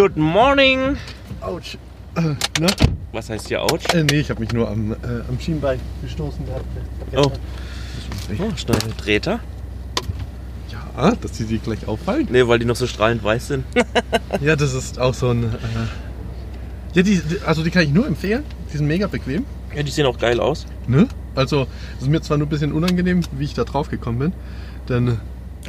Good morning. Autsch. Äh, ne? Was heißt hier Ouch? Äh, nee, ich habe mich nur am, äh, am Schienbein gestoßen gehabt. Oh. Oh, steile Treter. Ja, dass die sich gleich auffallen. Nee, weil die noch so strahlend weiß sind. Ja, das ist auch so ein. Äh, ja, die, die, also die kann ich nur empfehlen. Die sind mega bequem. Ja, die sehen auch geil aus. Ne? Also, es ist mir zwar nur ein bisschen unangenehm, wie ich da drauf gekommen bin. Denn.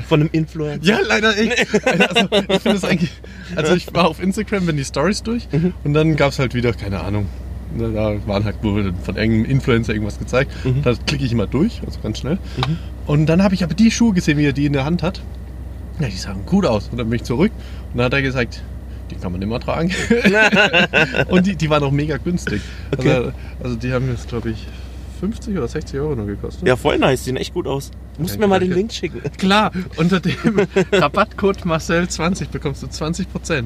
Von einem Influencer. Ja, leider echt. Also, ich finde es eigentlich. Also, ich war auf Instagram, wenn die Stories durch. Und dann gab es halt wieder, keine Ahnung. Da waren halt nur von irgendeinem Influencer irgendwas gezeigt. Mhm. Da klicke ich immer durch, also ganz schnell. Und dann habe ich aber die Schuhe gesehen, wie er die in der Hand hat. Ja, die sahen gut aus. Und dann bin ich zurück. Und dann hat er gesagt, die kann man immer tragen. und die, die waren auch mega günstig. Okay. Also, also die haben jetzt, glaube ich, 50 oder 60 Euro nur gekostet. Ja, voll nice. Sehen echt gut aus. Du musst Danke, mir mal den. Link schicken. Klar, unter dem Rabattcode Marcel20 bekommst du 20%.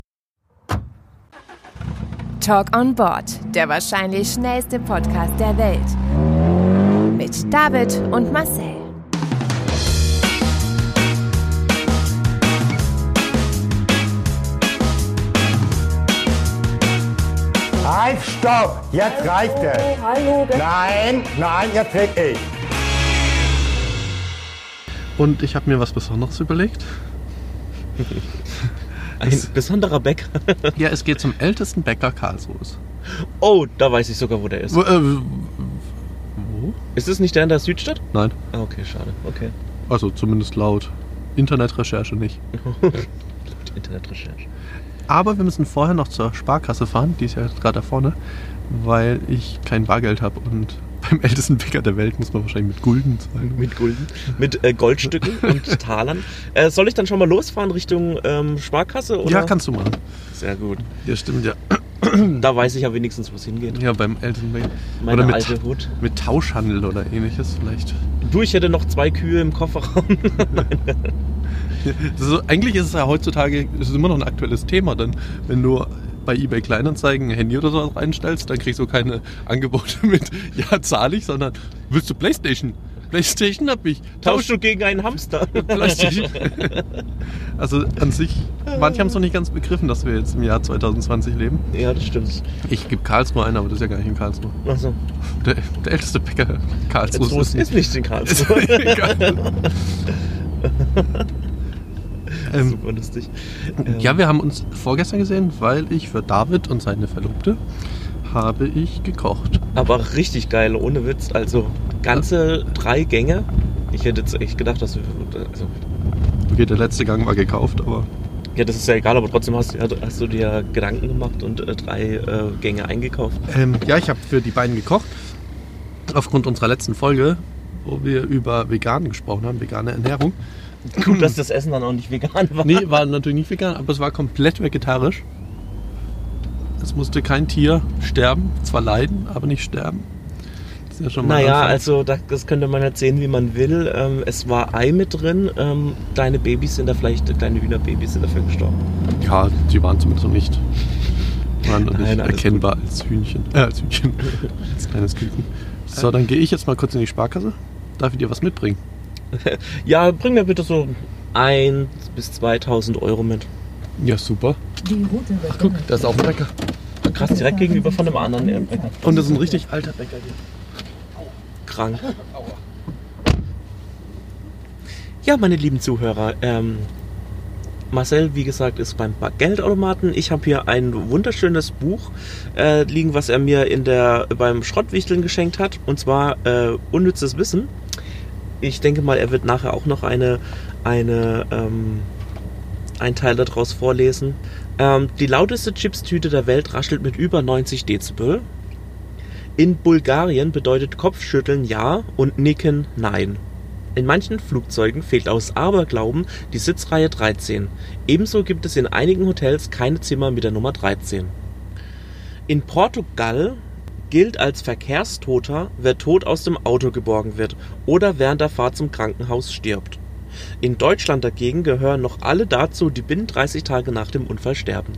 Talk on Board, der wahrscheinlich schnellste Podcast der Welt. Mit David und Marcel. Halt, stopp! Jetzt reicht es! Hallo, Nein, nein, jetzt red ich! Und ich habe mir was Besonderes überlegt. Ein besonderer Bäcker. Ja, es geht zum ältesten Bäcker Karlsruhes. Oh, da weiß ich sogar, wo der ist. Wo, äh, wo? Ist es nicht der in der Südstadt? Nein, Ah, okay, schade. Okay. also zumindest laut Internetrecherche nicht. Internetrecherche. Aber wir müssen vorher noch zur Sparkasse fahren, die ist ja gerade da vorne, weil ich kein Bargeld habe und beim ältesten Bäcker der Welt muss man wahrscheinlich mit Gulden zahlen. Mit Gulden. Mit äh, Goldstücken und Talern. Äh, soll ich dann schon mal losfahren Richtung ähm, Sparkasse? Oder? Ja, kannst du machen. Sehr gut. Ja, stimmt, ja. Da weiß ich ja wenigstens, wo es hingeht. Ja, beim ältesten Bäcker. Meine oder mit, alte Hut. mit Tauschhandel oder ähnliches vielleicht. Du, ich hätte noch zwei Kühe im Kofferraum. So, eigentlich ist es ja heutzutage ist immer noch ein aktuelles Thema, denn wenn du bei eBay Kleinanzeigen ein Handy oder so reinstellst, dann kriegst du keine Angebote mit Ja, zahle ich, sondern willst du Playstation? Playstation hab ich. Tauschst du gegen einen Hamster? Playstation. also an sich, manche haben es noch nicht ganz begriffen, dass wir jetzt im Jahr 2020 leben. ja, das stimmt. Ich gebe Karlsruhe ein, aber das ist ja gar nicht in Karlsruhe. Achso. Der, der älteste Bäcker Karlsruhe So ist ist nicht in Karlsruhe. Ähm, Super lustig. Ähm, Ja, wir haben uns vorgestern gesehen, weil ich für David und seine Verlobte habe ich gekocht. Aber richtig geil, ohne Witz. Also ganze drei Gänge. Ich hätte jetzt echt gedacht, dass wir. Also, Okay, der letzte Gang war gekauft, aber ja, das ist ja egal, aber trotzdem hast, hast du dir Gedanken gemacht und äh, drei äh, Gänge eingekauft. ähm, ja, ich habe für die beiden gekocht. Aufgrund unserer letzten Folge, wo wir über vegan gesprochen haben, vegane Ernährung. Gut, dass das Essen dann auch nicht vegan war. Nee, war natürlich nicht vegan, aber es war komplett vegetarisch. Es musste kein Tier sterben, zwar leiden, aber nicht sterben. Das ist ja schon mal Naja, Anfang. also da, das könnte man halt sehen, wie man will. Ähm, es war Ei mit drin. Ähm, kleine Babys sind da vielleicht, kleine Hühnerbabys sind dafür gestorben. Ja, die waren zumindest noch nicht. Waren noch Nein, nicht erkennbar als Hühnchen. Äh, als Hühnchen. als kleines Küken. So, dann gehe ich jetzt mal kurz in die Sparkasse. Darf ich dir was mitbringen? Ja, bring mir bitte so 1 bis 2000 Euro mit. Ja, super. Ach, guck, da ist auch ein Bäcker. Krass, direkt gegenüber von einem anderen Bäcker. Und das ist ein richtig alter Bäcker hier. Krank. Ja, meine lieben Zuhörer, ähm, Marcel, wie gesagt, ist beim Geldautomaten. Ich habe hier ein wunderschönes Buch äh, liegen, was er mir in der, beim Schrottwichteln geschenkt hat. Und zwar äh, Unnützes Wissen. Ich denke mal, er wird nachher auch noch eine, eine, ähm, einen Teil daraus vorlesen. Ähm, die lauteste Chipstüte der Welt raschelt mit über 90 Dezibel. In Bulgarien bedeutet Kopfschütteln ja und Nicken nein. In manchen Flugzeugen fehlt aus Aberglauben die Sitzreihe 13. Ebenso gibt es in einigen Hotels keine Zimmer mit der Nummer 13. In Portugal gilt als Verkehrstoter, wer tot aus dem Auto geborgen wird oder während der Fahrt zum Krankenhaus stirbt. In Deutschland dagegen gehören noch alle dazu, die binnen 30 Tage nach dem Unfall sterben.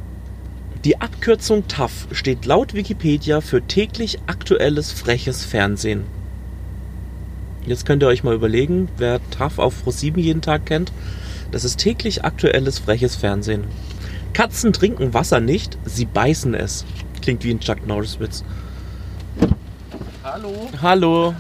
Die Abkürzung TAF steht laut Wikipedia für täglich aktuelles freches Fernsehen. Jetzt könnt ihr euch mal überlegen, wer TAF auf Pro7 jeden Tag kennt. Das ist täglich aktuelles freches Fernsehen. Katzen trinken Wasser nicht, sie beißen es. Klingt wie ein Chuck Norris-Witz. Hallo. Hallo.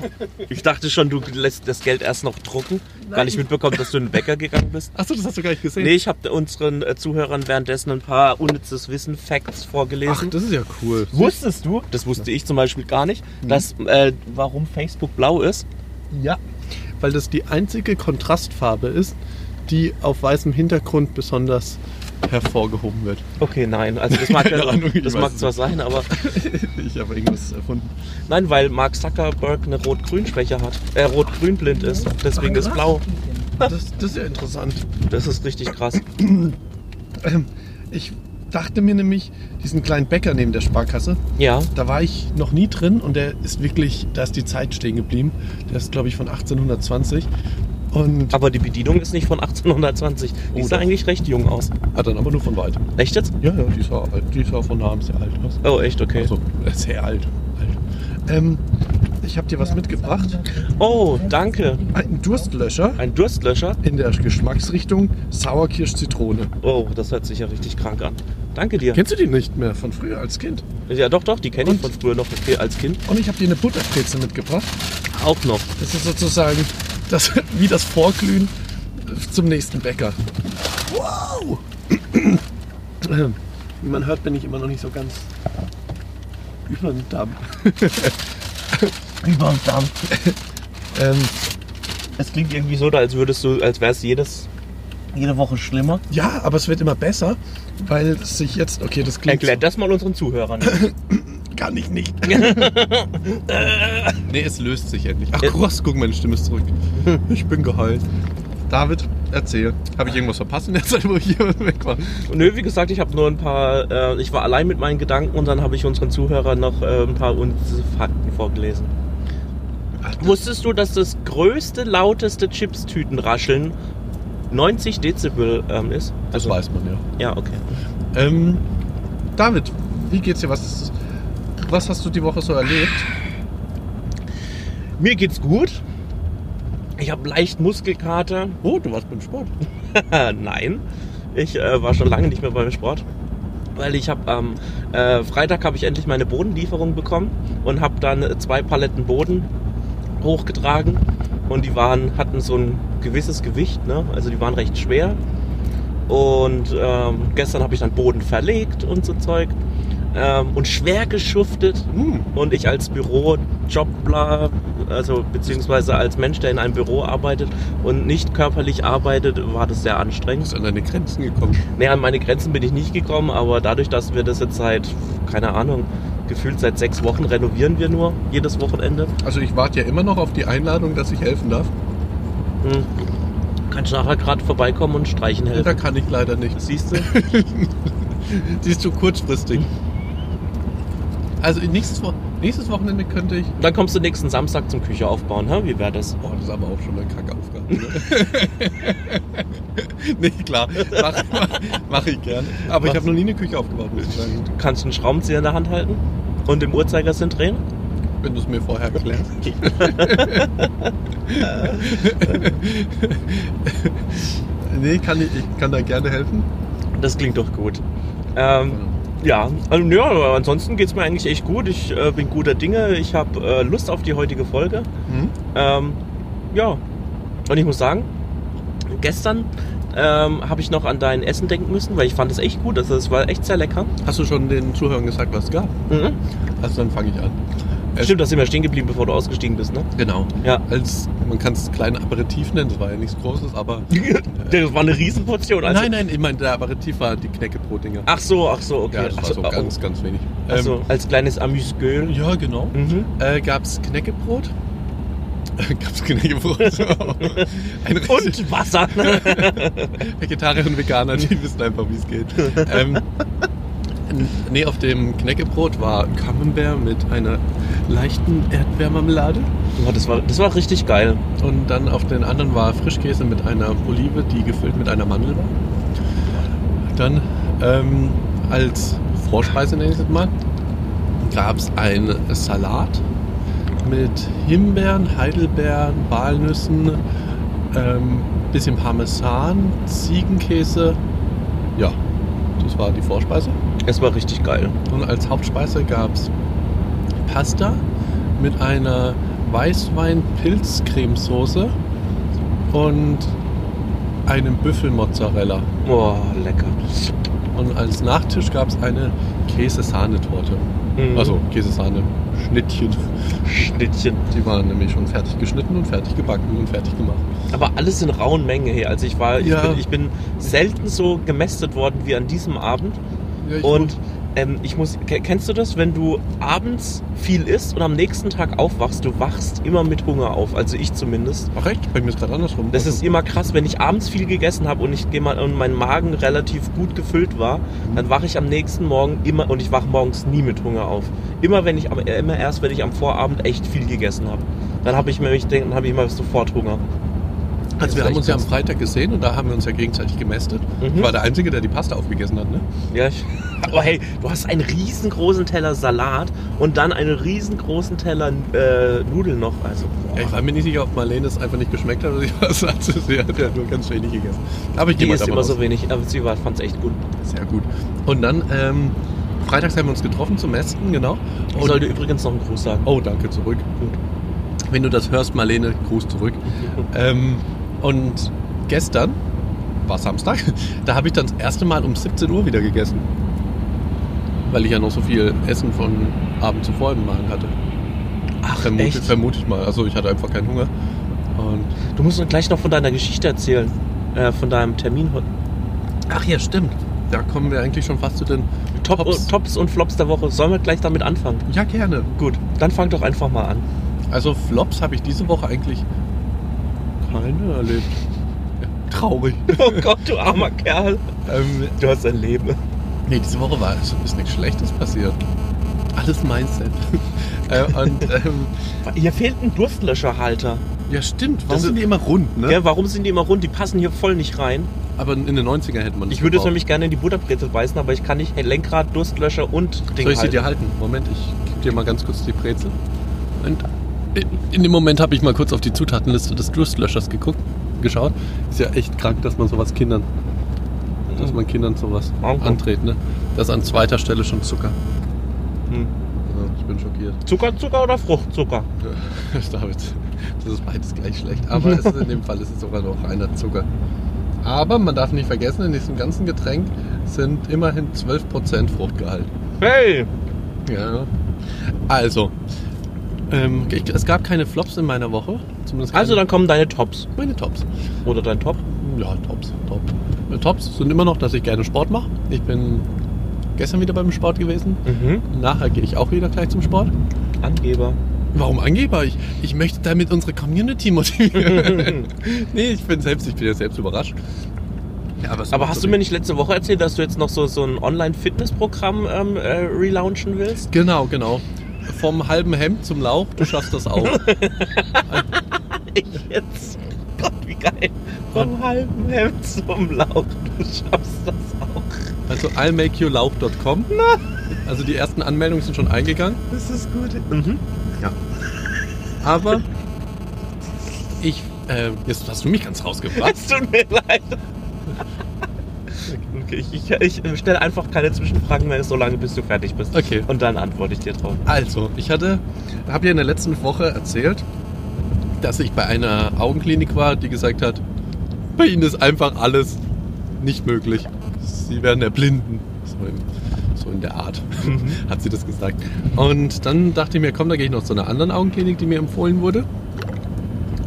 Ich dachte schon, du lässt das Geld erst noch drucken. Gar nicht mitbekommen, dass du in den Bäcker gegangen bist. Achso, das hast du gar nicht gesehen. Nee, ich habe unseren äh, Zuhörern währenddessen ein paar unnützes Wissen, Facts vorgelesen. Ach, das ist ja cool. Wusstest du, das wusste ich zum Beispiel gar nicht, dass, äh, warum Facebook blau ist? Ja, weil das die einzige Kontrastfarbe ist, die auf weißem Hintergrund besonders hervorgehoben wird. Okay, nein, also das mag, Keine Ahnung, das mag zwar nicht. sein, aber Ich habe irgendwas erfunden. nein, weil Mark Zuckerberg eine Rot-Grün-Schwäche hat. Äh, Rot-Grün-blind ist, deswegen ist blau. Das, das ist ja interessant. Das ist richtig krass. Ich dachte mir nämlich, diesen kleinen Bäcker neben der Sparkasse, Ja, da war ich noch nie drin und der ist wirklich, da ist die Zeit stehen geblieben. Der ist, glaube ich, von 1820. Und aber die Bedienung ist nicht von 1820. Die Oh, sah doch. eigentlich recht jung aus. hat dann aber nur von weitem. Echt jetzt? Ja, ja, die sah, alt- die sah von nahem sehr alt aus. Oh, echt, okay. Also, äh, sehr alt. alt. Ähm, ich habe dir was mitgebracht. Oh, danke. Ein Durstlöscher Ein Durstlöscher? in der Geschmacksrichtung Sauerkirsch-Zitrone. Oh, das hört sich ja richtig krank an. Danke dir. Kennst du die nicht mehr von früher als Kind? Ja, doch, doch, die kenne ich von früher noch als Kind. Und ich habe dir eine Butterbreze mitgebracht. Auch noch. Das ist sozusagen das, wie das Vorglühen zum nächsten Bäcker. Wow! Wie man hört, bin ich immer noch nicht so ganz über den Damm. Über den Damm. Ähm, Es klingt irgendwie so, als würdest du, als wäre es jedes, jede Woche schlimmer. ja, aber es wird immer besser, weil es sich jetzt, okay, das klingt Erklärt das mal unseren Zuhörern. so, kann ich nicht. Nee, es löst sich endlich. Ach krass, guck, meine Stimme ist zurück. Ich bin geheilt. David, erzähl. Habe ich irgendwas verpasst in der Zeit, wo ich hier weg war? Nö, wie gesagt, ich habe nur ein paar, äh, ich war allein mit meinen Gedanken und dann habe ich unseren Zuhörern noch äh, ein paar Fakten vorgelesen. Wusstest du, dass das größte, lauteste Chipstütenrascheln 90 Dezibel ähm, ist? Das weiß man ja. Ja, okay. Ähm, David, wie geht's dir? Was, was hast du die Woche so erlebt? Mir geht's gut. Ich habe leicht Muskelkater. Oh, du warst beim Sport. Nein, ich äh, war schon lange nicht mehr beim Sport. Weil ich habe am äh, Freitag habe ich endlich meine Bodenlieferung bekommen und habe dann äh, zwei Paletten Boden hochgetragen und die waren hatten so ein gewisses Gewicht, ne? also die waren recht schwer. Und ähm, gestern habe ich dann Boden verlegt und so Zeug ähm, und schwer geschuftet. Hm. Und ich als Bürojobler, also beziehungsweise als Mensch, der in einem Büro arbeitet und nicht körperlich arbeitet, war das sehr Du anstrengend. bist an deine Grenzen gekommen. Nee, an meine Grenzen bin ich nicht gekommen, aber dadurch, dass wir das jetzt seit, keine Ahnung, gefühlt seit sechs Wochen renovieren wir nur jedes Wochenende. Also ich warte ja immer noch auf die Einladung, dass ich helfen darf. Hm. Kannst nachher gerade vorbeikommen und streichen Da helfen. kann ich leider nicht. Siehst du? Die ist zu kurzfristig. Also nächstes, Wo nächstes Wochenende könnte ich. Dann kommst du nächsten Samstag zum Küche aufbauen, hä? Wie wäre das? Oh, das ist aber auch schon eine Kackaufgabe. Ne? nee, klar. Mach, mach ich gern. Aber ich habe noch nie eine Küche aufgebaut, muss ich sagen. Kannst du einen Schraubenzieher in der Hand halten und im Uhrzeigersinn drehen? Wenn du es mir vorher erklärst. nee, kann ich, ich kann da gerne helfen. Das klingt doch gut. Ähm, ja, also, ja, aber ansonsten geht es mir eigentlich echt gut. Ich äh, bin guter Dinge. Ich habe äh, Lust auf die heutige Folge. Hm? Ähm, ja, und ich muss sagen, gestern ähm, habe ich noch an dein Essen denken müssen, weil ich fand es echt gut. Also es war echt sehr lecker. Hast du schon den Zuhörern gesagt, was es gab? Mhm. Also dann fange ich an. Stimmt, da sind wir stehen geblieben, bevor du ausgestiegen bist, ne? Genau. Ja. Als, man kann es klein Aperitif nennen, das war ja nichts Großes, aber. Das war eine Riesenportion. Also, nein, nein, ich meine, der Aperitif war die Knäckebrot-Dinger. Ach so, ach so, okay. Ja, das war ach so, so oh, ganz, ganz wenig. ach so, als kleines Amüsgöl. ja, genau. Mhm. Äh, Gab es Knäckebrot? Gab es Knäckebrot? Und Wasser. Vegetarier und Veganer, die wissen einfach, wie es geht. ähm, nee, auf dem Knäckebrot war Camembert mit einer leichten Erdbeermarmelade. Ja, das, war, das war richtig geil. Und dann auf den anderen war Frischkäse mit einer Olive, die gefüllt mit einer Mandel war. Dann ähm, als Vorspeise, nenne ich es mal, gab es einen Salat mit Himbeeren, Heidelbeeren, Walnüssen, ähm, bisschen Parmesan, Ziegenkäse. Ja, Das war die Vorspeise. Es war richtig geil. Und als Hauptspeise gab es Pasta mit einer Weißwein-Pilz-Cremesoße und einem Büffelmozzarella. Boah, lecker. Und als Nachtisch gab es eine Käsesahnetorte. Mhm. Also Käsesahne-Schnittchen. Schnittchen. Die waren nämlich schon fertig geschnitten und fertig gebacken und fertig gemacht. Aber alles in rauen Mengen. Hey. Also ich war, Ja. ich, bin, ich bin selten so gemästet worden wie an diesem Abend. Ja, ich Und ähm, ich muss, ke- kennst du das, wenn du abends viel isst und am nächsten Tag aufwachst, du wachst immer mit Hunger auf. Also ich zumindest. Ach echt? Bei mir ist gerade andersrum. Das ist immer krass, wenn ich abends viel gegessen habe und ich geh mal und mein Magen relativ gut gefüllt war, dann wache ich am nächsten Morgen immer und ich wache morgens nie mit Hunger auf. Immer wenn ich äh, immer erst, wenn ich am Vorabend echt viel gegessen habe. Dann habe ich mir ich denk, dann habe ich immer sofort Hunger. Also wir haben uns ja am Freitag gesehen und da haben wir uns ja gegenseitig gemästet. Mhm. Ich war der Einzige, der die Pasta aufgegessen hat, ne? Ja, ich, aber hey, du hast einen riesengroßen Teller Salat und dann einen riesengroßen Teller äh, Nudeln noch. Also, boah. Ich war mir nicht sicher, ob Marlene es einfach nicht geschmeckt hat oder sie was hat. Sie hat ja nur ganz wenig gegessen. Aber ich die ist immer aus. so wenig, aber sie fand es echt gut. Sehr gut. Und dann, ähm, freitags haben wir uns getroffen zum Mästen, genau. Ich Und, sollte übrigens noch einen Gruß sagen. oh, danke, zurück. Gut. Wenn du das hörst, Marlene, Gruß zurück. Ähm, und gestern, war Samstag, da habe ich dann das erste Mal um 17 Uhr wieder gegessen. Weil ich ja noch so viel Essen von Abend zuvor im Magen hatte. Ach, Vermute, echt? vermute ich mal. Also ich hatte einfach keinen Hunger. Und Du musst uns gleich noch von deiner Geschichte erzählen. Äh, von deinem Termin. heute. Ach ja, stimmt. Da kommen wir eigentlich schon fast zu den Top, Tops. Tops und Flops der Woche. Sollen wir gleich damit anfangen? Ja, gerne. Gut, dann fang doch einfach mal an. Also Flops habe ich diese Woche eigentlich keine erlebt. Ja, traurig. Oh Gott, du armer Kerl. ähm, Du hast ein Leben. nee, diese Woche war ist, ist nichts Schlechtes passiert. Alles Mindset. äh, und ähm, Hier fehlt ein Durstlöscherhalter. ja, stimmt. Warum Das sind die immer rund, ne? Gell, warum sind die immer rund? Die passen hier voll nicht rein. Aber in den 90er hätte man das Ich würde es nämlich gerne in die Butterbrezel beißen, aber ich kann nicht. Hey, Lenkrad, Durstlöscher und Ding Soll ich sie halten. dir halten? Moment, ich gebe dir mal ganz kurz die Brezel. Und in dem Moment habe ich mal kurz auf die Zutatenliste des Durstlöschers geguckt, geschaut. Ist ja echt krank, dass man sowas Kindern, dass man Kindern sowas Okay. anträgt, ne? Das ist an zweiter Stelle schon Zucker. Hm. Also, ich bin schockiert. Zucker, Zucker oder Fruchtzucker? David, das ist beides gleich schlecht. Aber es ist in dem Fall ist es sogar noch reiner Zucker. Aber man darf nicht vergessen, in diesem ganzen Getränk sind immerhin 12% Fruchtgehalt. Hey! Ja. Also, ähm, ich, es gab keine Flops in meiner Woche. Zumindest keine, Also dann kommen deine Tops. meine Tops. Oder dein Top. Ja, Tops, Top. Meine Tops sind immer noch, dass ich gerne Sport mache. Ich bin gestern wieder beim Sport gewesen. Mhm. Nachher gehe ich auch wieder gleich zum Sport. Angeber. Warum Angeber? Ich, ich möchte damit unsere Community motivieren. nee, ich bin selbst, ich bin ja selbst überrascht. Ja, Aber macht hast du mir nicht letzte Woche erzählt, dass du jetzt noch so, so ein Online-Fitness-Programm ähm, äh, relaunchen willst? Genau, genau. Vom halben Hemd zum Lauch, du schaffst das auch. Ich jetzt. Gott, wie geil. Vom halben Hemd zum Lauch. Du schaffst das auch. Also I'llMakeYouLauch.com. Also die ersten Anmeldungen sind schon eingegangen. Das ist gut. Mhm. Aber ich, äh, jetzt hast du mich ganz rausgebracht. Es tut mir leid. Okay, ich, ich, ich stelle einfach keine Zwischenfragen mehr, so lange bis du fertig bist. Okay. Und dann antworte ich dir drauf. Also, ich hatte, habe ja in der letzten Woche erzählt, dass ich bei einer Augenklinik war, die gesagt hat, bei ihnen ist einfach alles nicht möglich. Sie werden erblinden. So in, so in der Art hat sie das gesagt. Und dann dachte ich mir, komm, da gehe ich noch zu einer anderen Augenklinik, die mir empfohlen wurde.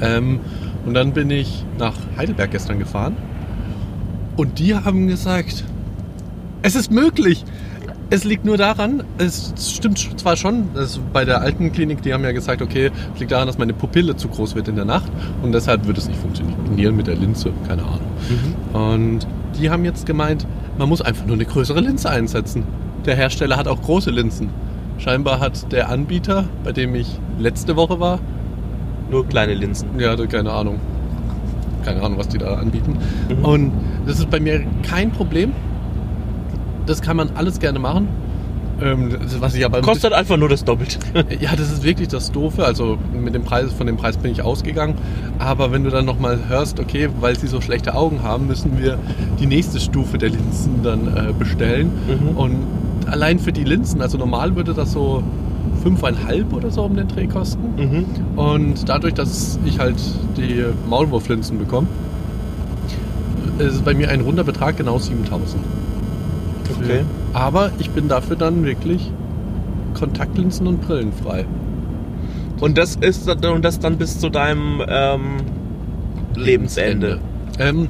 Ähm, und dann bin ich nach Heidelberg gestern gefahren. Und die haben gesagt, es ist möglich. Es liegt nur daran, es stimmt zwar schon, bei der alten Klinik, die haben ja gesagt, okay, es liegt daran, dass meine Pupille zu groß wird in der Nacht und deshalb wird es nicht funktionieren mit der Linse, keine Ahnung. Und die haben jetzt gemeint, man muss einfach nur eine größere Linse einsetzen. Der Hersteller hat auch große Linsen. Scheinbar hat der Anbieter, bei dem ich letzte Woche war, Nur kleine Linsen. ja, keine Ahnung. Keine Ahnung, was die da anbieten. Mhm. Und das ist bei mir kein Problem. Das kann man alles gerne machen. Ähm, was ich aber Kostet einfach nur das Doppelte. Ja, das ist wirklich das Doofe. Also mit dem Preis, von dem Preis bin ich ausgegangen. Aber wenn du dann nochmal hörst, okay, weil sie so schlechte Augen haben, müssen wir die nächste Stufe der Linsen dann äh, bestellen. Mhm. Und allein für die Linsen, also normal würde das so fünfeinhalb oder so um den Dreh kosten. Mhm. Und dadurch, dass ich halt die Maulwurflinsen bekomme, ist es bei mir ein runder Betrag genau 7000. Okay. Aber ich bin dafür dann wirklich Kontaktlinsen und Brillen frei. Und das ist und das dann bis zu deinem ähm, Lebensende. Ähm,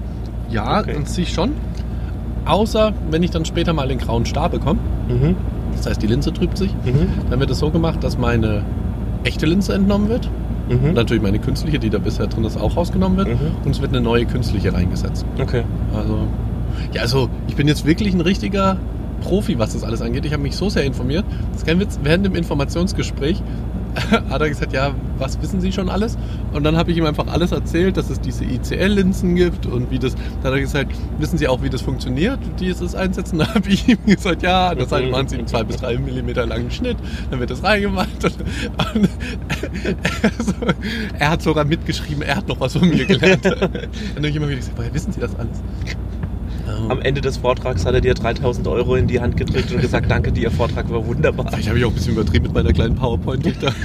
ja, Okay. an sich schon. Außer wenn ich dann später mal den grauen Star bekomme. Mhm. Das heißt, die Linse trübt sich. Mhm. Dann wird es so gemacht, dass meine echte Linse entnommen wird. Mhm. natürlich meine künstliche, die da bisher drin ist, auch rausgenommen wird. Mhm. Und es wird eine neue künstliche reingesetzt. Okay. Also, ja, also ich bin jetzt wirklich ein richtiger Profi, was das alles angeht. Ich habe mich so sehr informiert. Das ist kein Witz. Während dem Informationsgespräch hat er gesagt, ja, was wissen Sie schon alles? Und dann habe ich ihm einfach alles erzählt, dass es diese ICL-Linsen gibt und wie das. Dann hat er gesagt, wissen Sie auch, wie das funktioniert, dieses Einsetzen? Dann habe ich ihm gesagt, ja, das heißt, machen Sie einen 2 bis 3 Millimeter langen Schnitt, dann wird das reingemacht. Und, und also, er hat sogar mitgeschrieben, er hat noch was von mir gelernt. Dann habe ich immer wieder gesagt, woher wissen Sie das alles? Am Ende des Vortrags hat er dir 3000 Euro in die Hand gedrückt und gesagt, danke dir, Ihr Vortrag war wunderbar. Vielleicht habe ich auch ein bisschen übertrieben mit meiner kleinen PowerPoint. da-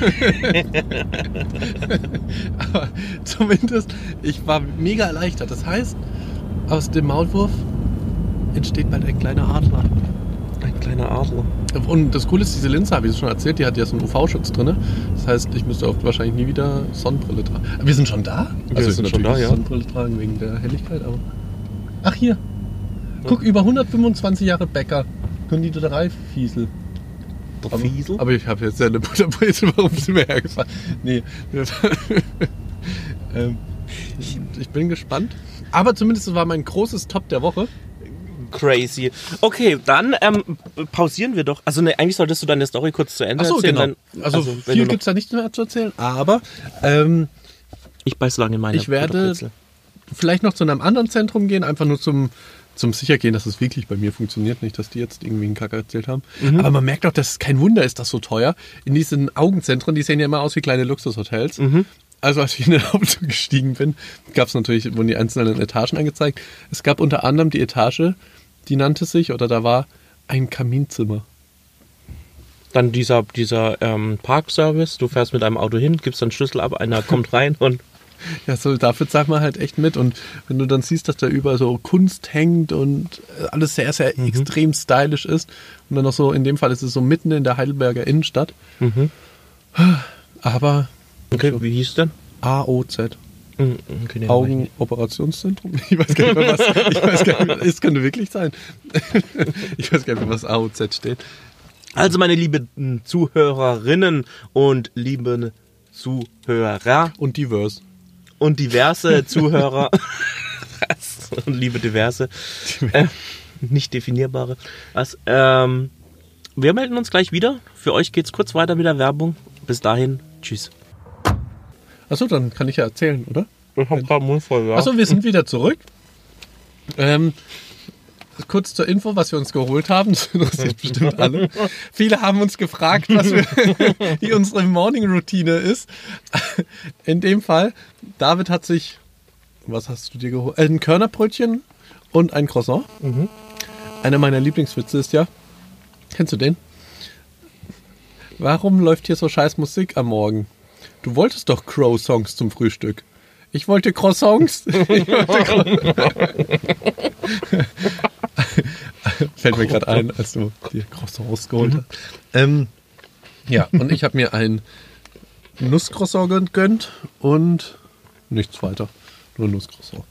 Aber zumindest, ich war mega erleichtert. Das heißt, aus dem Maulwurf entsteht bald ein kleiner Adler. Ein kleiner Adler. Und das Coole ist, diese Linse, habe ich schon erzählt, die hat ja so einen UV-Schutz drin. Das heißt, ich müsste auch wahrscheinlich nie wieder Sonnenbrille tragen. Wir sind schon da? Wir also sind schon da, ja. Sonnenbrille tragen wegen der Helligkeit, aber... Ach, hier. Guck, über 125 Jahre Bäcker. Konditorei Fiesel. Der Fiesel? Aber ich habe jetzt ja eine Butterbreze, warum sie mir hergefahren? Nee. ähm, ich, ich bin gespannt. Aber zumindest war mein großes Top der Woche. Crazy. Okay, dann ähm, pausieren wir doch. Also ne, eigentlich solltest du deine Story kurz zu Ende Achso, erzählen. genau. Dann, Also, wenn viel gibt es da nicht mehr zu erzählen. Aber ähm, Ich beiß lange in meine Ich werde- Butterbrezel. vielleicht noch zu einem anderen Zentrum gehen, einfach nur zum, zum Sichergehen, dass es wirklich bei mir funktioniert. Nicht, dass die jetzt irgendwie einen Kacker erzählt haben. Aber man merkt auch, dass es kein Wunder ist, das so teuer. In diesen Augenzentren, die sehen ja immer aus wie kleine Luxushotels. Also als ich in den Aufzug gestiegen bin, gab es natürlich, wurden die einzelnen Etagen angezeigt. Es gab unter anderem die Etage, die nannte sich, oder da war ein Kaminzimmer. Dann dieser, dieser ähm, Parkservice. Du fährst mit einem Auto hin, gibst dann Schlüssel ab, einer kommt rein und Ja, so dafür zahlt man halt echt mit. Und wenn du dann siehst, dass da überall so Kunst hängt und alles sehr, sehr Mhm. extrem stylisch ist. Und dann noch so, in dem Fall ist es so mitten in der Heidelberger Innenstadt. Mhm. Aber Okay, wie hieß denn? AOZ, Mhm, okay, war ich nicht. Augenooperationszentrum? Ich weiß gar nicht mehr, was. Ich weiß gar nicht, es könnte wirklich sein. Ich weiß gar nicht mehr, was AOZ steht. Also meine lieben Zuhörerinnen und lieben Zuhörer Und Diverse. Und diverse Zuhörer und liebe diverse, äh, nicht definierbare. Was? Ähm, wir melden uns gleich wieder. Für euch geht's kurz weiter mit der Werbung. Bis dahin, tschüss. Achso, dann kann ich ja erzählen, oder? Ich hab gerade Mund voll, ja. Achso, wir sind wieder zurück. Ähm, kurz zur Info, was wir uns geholt haben. Das interessiert bestimmt alle. Viele haben uns gefragt, was wir, wie unsere Morning-Routine ist. In dem Fall, David hat sich, was hast du dir geholt? Ein Körnerbrötchen und ein Croissant. Einer meiner Lieblingswitze ist ja, kennst du den? Warum läuft hier so scheiß Musik am Morgen? Du wolltest doch Crow-Songs zum Frühstück. Ich wollte Croissants. Ich wollte Cro- Fällt mir gerade ein, als du die Croissants geholt hast. Ähm, ja, und ich habe mir ein Nusscroissant gegönnt und nichts weiter. Nur Nusscroissant.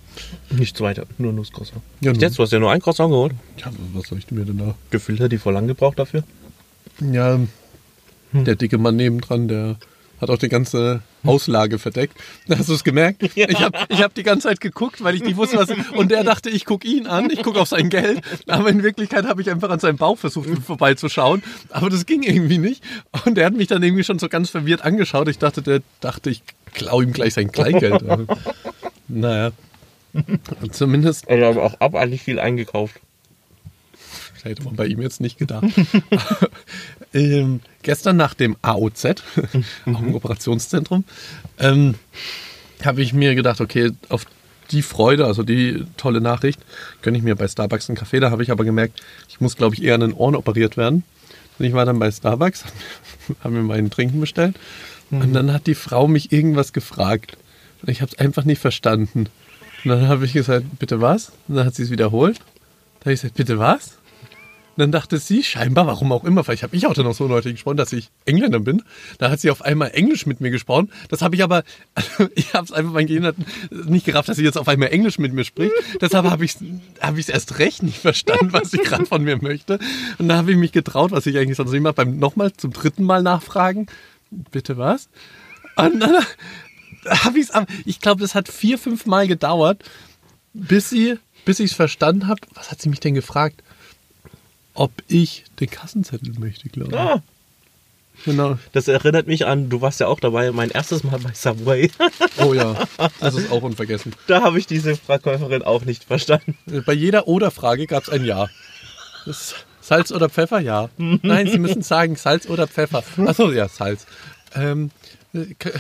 Nichts weiter, nur Nusscroissant. Ja, Echt Jetzt, du hast ja nur ein Croissant geholt. Ja, was soll ich mir denn da? Gefühlt hat die voll lang gebraucht dafür. Ja, der dicke Mann nebendran, der hat auch die ganze Auslage verdeckt. Hast du es gemerkt? Ich habe ich hab die ganze Zeit geguckt, weil ich nicht wusste, was... Und der dachte, ich gucke ihn an, ich gucke auf sein Geld. Aber in Wirklichkeit habe ich einfach an seinem Bauch versucht, vorbeizuschauen. Aber das ging irgendwie nicht. Und der hat mich dann irgendwie schon so ganz verwirrt angeschaut. Ich dachte, der dachte, ich klaue ihm gleich sein Kleingeld. Naja. Zumindest Also aber auch abartig viel eingekauft. Hätte man bei ihm jetzt nicht gedacht. ähm, gestern nach dem AOZ, auch im Operationszentrum, ähm, habe ich mir gedacht, okay, auf die Freude, also die tolle Nachricht, gönne ich mir bei Starbucks einen Kaffee. Da habe ich aber gemerkt, ich muss, glaube ich, eher an den Ohren operiert werden. Und ich war dann bei Starbucks, habe mir meinen Trinken bestellt. Und dann hat die Frau mich irgendwas gefragt. Und ich habe es einfach nicht verstanden. Und dann habe ich gesagt, bitte was? Und dann hat sie es wiederholt. Da habe ich gesagt, bitte was? Dann dachte sie, scheinbar, warum auch immer, vielleicht habe ich auch dann noch so Leute gesprochen, dass ich Engländer bin. Da hat sie auf einmal Englisch mit mir gesprochen. Das habe ich aber, ich habe es einfach, mein Gehirn nicht gerafft, dass sie jetzt auf einmal Englisch mit mir spricht. Deshalb habe ich es hab erst recht nicht verstanden, was sie gerade von mir möchte. Und da habe ich mich getraut, was ich eigentlich sonst mache, beim nochmal zum dritten Mal nachfragen. Bitte was? Und dann habe ich es, ich glaube, das hat vier, fünf Mal gedauert, bis sie, bis ich es verstanden habe. Was hat sie mich denn gefragt? Ob ich den Kassenzettel möchte, glaube ich. Ah, Genau. das erinnert mich an, du warst ja auch dabei, mein erstes Mal bei Subway. Oh ja, das ist auch unvergessen. da habe ich diese Verkäuferin auch nicht verstanden. Bei jeder Oder-Frage gab es ein Ja. Das Salz oder Pfeffer? Ja. Nein, Sie müssen sagen Salz oder Pfeffer. Achso, ja, Salz. Ähm, äh, k-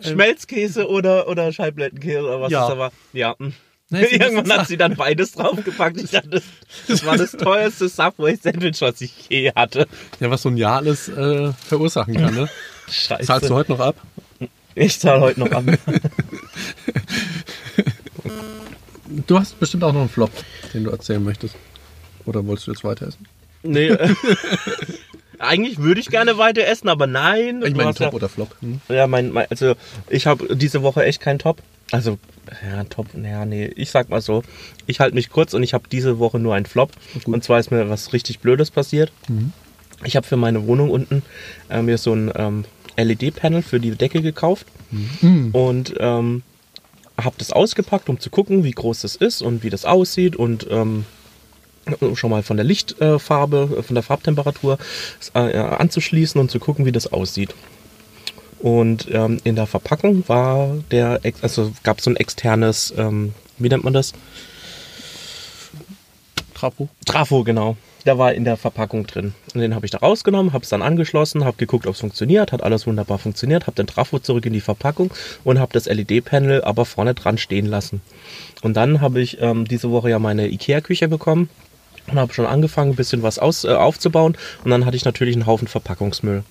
Schmelzkäse oder, oder Scheiblettenkäse oder was Ja. da war. Ja. Nein, Irgendwann hat sie dann beides draufgepackt. Ich dachte, das, das war das teuerste Subway-Sandwich, was ich je hatte. ja, was so ein Ja alles äh, verursachen kann, ne? Scheiße. Zahlst du heute noch ab? Ich zahle heute noch an. Du hast bestimmt auch noch einen Flop, den du erzählen möchtest. Oder wolltest du jetzt weiter essen? Nee. äh, Eigentlich würde ich gerne weiter essen, aber nein. Ich meine Top ja, oder Flop. Hm? Ja, mein, mein also ich habe diese Woche echt keinen Top. Also, ja, Top, ja, nee, ich sag mal so, ich halte mich kurz und ich habe diese Woche nur einen Flop. Und zwar ist mir was richtig Blödes passiert. Ich habe für meine Wohnung unten äh, mir so ein ähm, LED-Panel für die Decke gekauft und ähm, habe das ausgepackt, um zu gucken, wie groß das ist und wie das aussieht und ähm, schon mal von der Lichtfarbe, von der Farbtemperatur äh, anzuschließen und zu gucken, wie das aussieht. Und ähm, in der Verpackung war der, also gab es so ein externes, ähm, wie nennt man das? Trapo. Trafo, genau. Der war in der Verpackung drin. Und den habe ich da rausgenommen, habe es dann angeschlossen, habe geguckt, ob es funktioniert, hat alles wunderbar funktioniert, habe den Trafo zurück in die Verpackung und habe das LED-Panel aber vorne dran stehen lassen. Und dann habe ich ähm, diese Woche ja meine Ikea-Küche bekommen und habe schon angefangen, ein bisschen was aus, äh, aufzubauen. Und dann hatte ich natürlich einen Haufen Verpackungsmüll.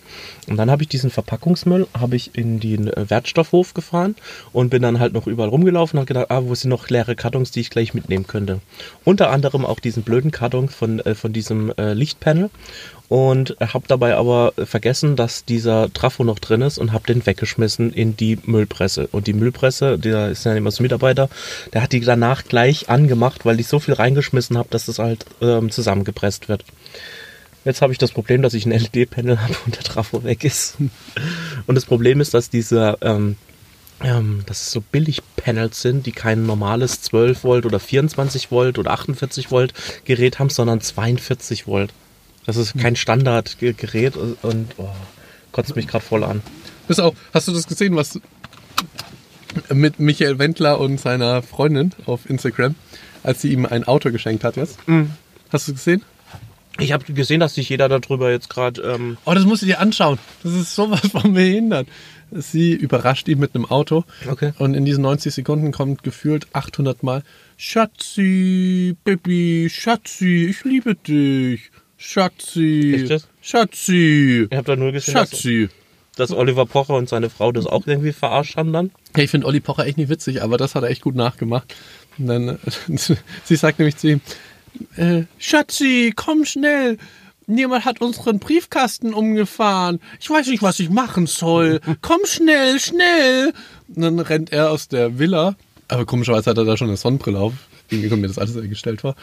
Und dann habe ich diesen Verpackungsmüll habe ich in den äh, Wertstoffhof gefahren und bin dann halt noch überall rumgelaufen und habe gedacht, ah, wo sind noch leere Kartons, die ich gleich mitnehmen könnte. Unter anderem auch diesen blöden Karton von, äh, von diesem äh, Lichtpanel. Und habe dabei aber vergessen, dass dieser Trafo noch drin ist und habe den weggeschmissen in die Müllpresse. Und die Müllpresse, der ist ja immer so ein Mitarbeiter, der hat die danach gleich angemacht, weil ich so viel reingeschmissen habe, dass es halt ähm, zusammengepresst wird. Jetzt habe ich das Problem, dass ich ein LED-Panel habe und der Trafo weg ist. Und das Problem ist, dass diese, ähm, ähm, dass es so Billig-Panels sind, die kein normales 12 Volt oder 24 Volt oder 48 Volt Gerät haben, sondern 42 Volt. Das ist kein Standardgerät und, oh, kotzt mich gerade voll an. Bist auch, hast du das gesehen, was mit Michael Wendler und seiner Freundin auf Instagram, als sie ihm ein Auto geschenkt hat jetzt? Hast du es gesehen? Ich habe gesehen, dass sich jeder darüber jetzt gerade. Ähm, Oh, das musst du dir anschauen. Das ist sowas von behindert. Sie überrascht ihn mit einem Auto. Okay. Und in diesen 90 Sekunden kommt gefühlt 800 Mal Schatzi, Baby, Schatzi, ich liebe dich. Schatzi, Echt jetzt? Schatzi, ich habe da nur gesehen, dass, Schatzi. dass Oliver Pocher und seine Frau das auch irgendwie verarscht haben dann. Ja, ich finde Olli Pocher echt nicht witzig, aber das hat er echt gut nachgemacht. Und dann, sie sagt nämlich zu ihm, äh, Schatzi, komm schnell. Niemand hat unseren Briefkasten umgefahren. Ich weiß nicht, was ich machen soll. Komm schnell, schnell. Und dann rennt er aus der Villa. Aber komischerweise hat er da schon eine Sonnenbrille auf. Kommt mir das alles eingestellt war.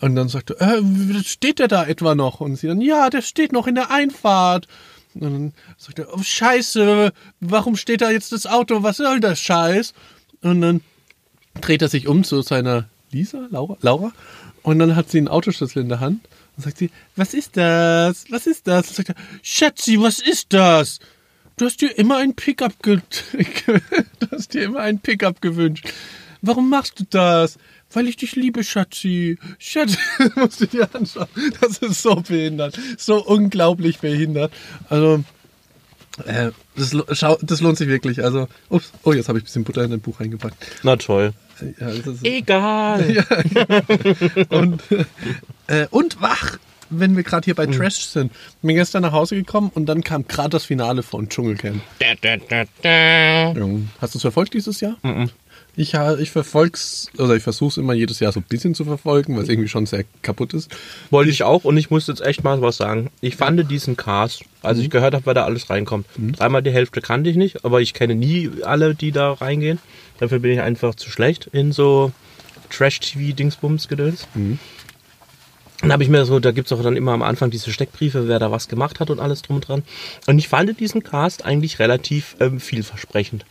Und dann sagt er, äh, steht der da etwa noch? Und sie dann, ja, der steht noch in der Einfahrt. Und dann sagt er, oh scheiße, warum steht da jetzt das Auto? Was soll das Scheiß? Und dann dreht er sich um zu seiner Lisa, Laura, Laura und dann hat sie einen Autoschlüssel in der Hand und sagt sie, was ist das? Was ist das? Und sagt er, Schatzi, was ist das? Du hast dir immer ein Pickup ge du hast dir immer ein Pickup gewünscht. Warum machst du das? weil ich dich liebe, Schatzi. Schatzi, musst du dir anschauen. Das ist so behindert. So unglaublich behindert. Also, äh, das, das lohnt sich wirklich. Also, ups, oh, jetzt habe ich ein bisschen Butter in ein Buch reingepackt. Na toll. Ja, das ist, Egal. und, äh, und wach, wenn wir gerade hier bei Trash sind. Bin gestern nach Hause gekommen und dann kam gerade das Finale von Dschungelcamp. Da, da, da, da. Ja. Hast du es verfolgt dieses Jahr? Ich, ha- ich verfolg's, oder ich versuche es immer jedes Jahr so ein bisschen zu verfolgen, weil es irgendwie schon sehr kaputt ist. Wollte ich auch und ich muss jetzt echt mal was sagen. Ich fand diesen Cast, als ich gehört habe, wer da alles reinkommt. Dreimal die Hälfte kannte ich nicht, aber ich kenne nie alle, die da reingehen. Dafür bin ich einfach zu schlecht in so Trash-TV-Dingsbums-Gedöns. Dann habe ich mir so, da gibt es auch dann immer am Anfang diese Steckbriefe, wer da was gemacht hat und alles drum und dran. Und ich fand diesen Cast eigentlich relativ ähm, vielversprechend.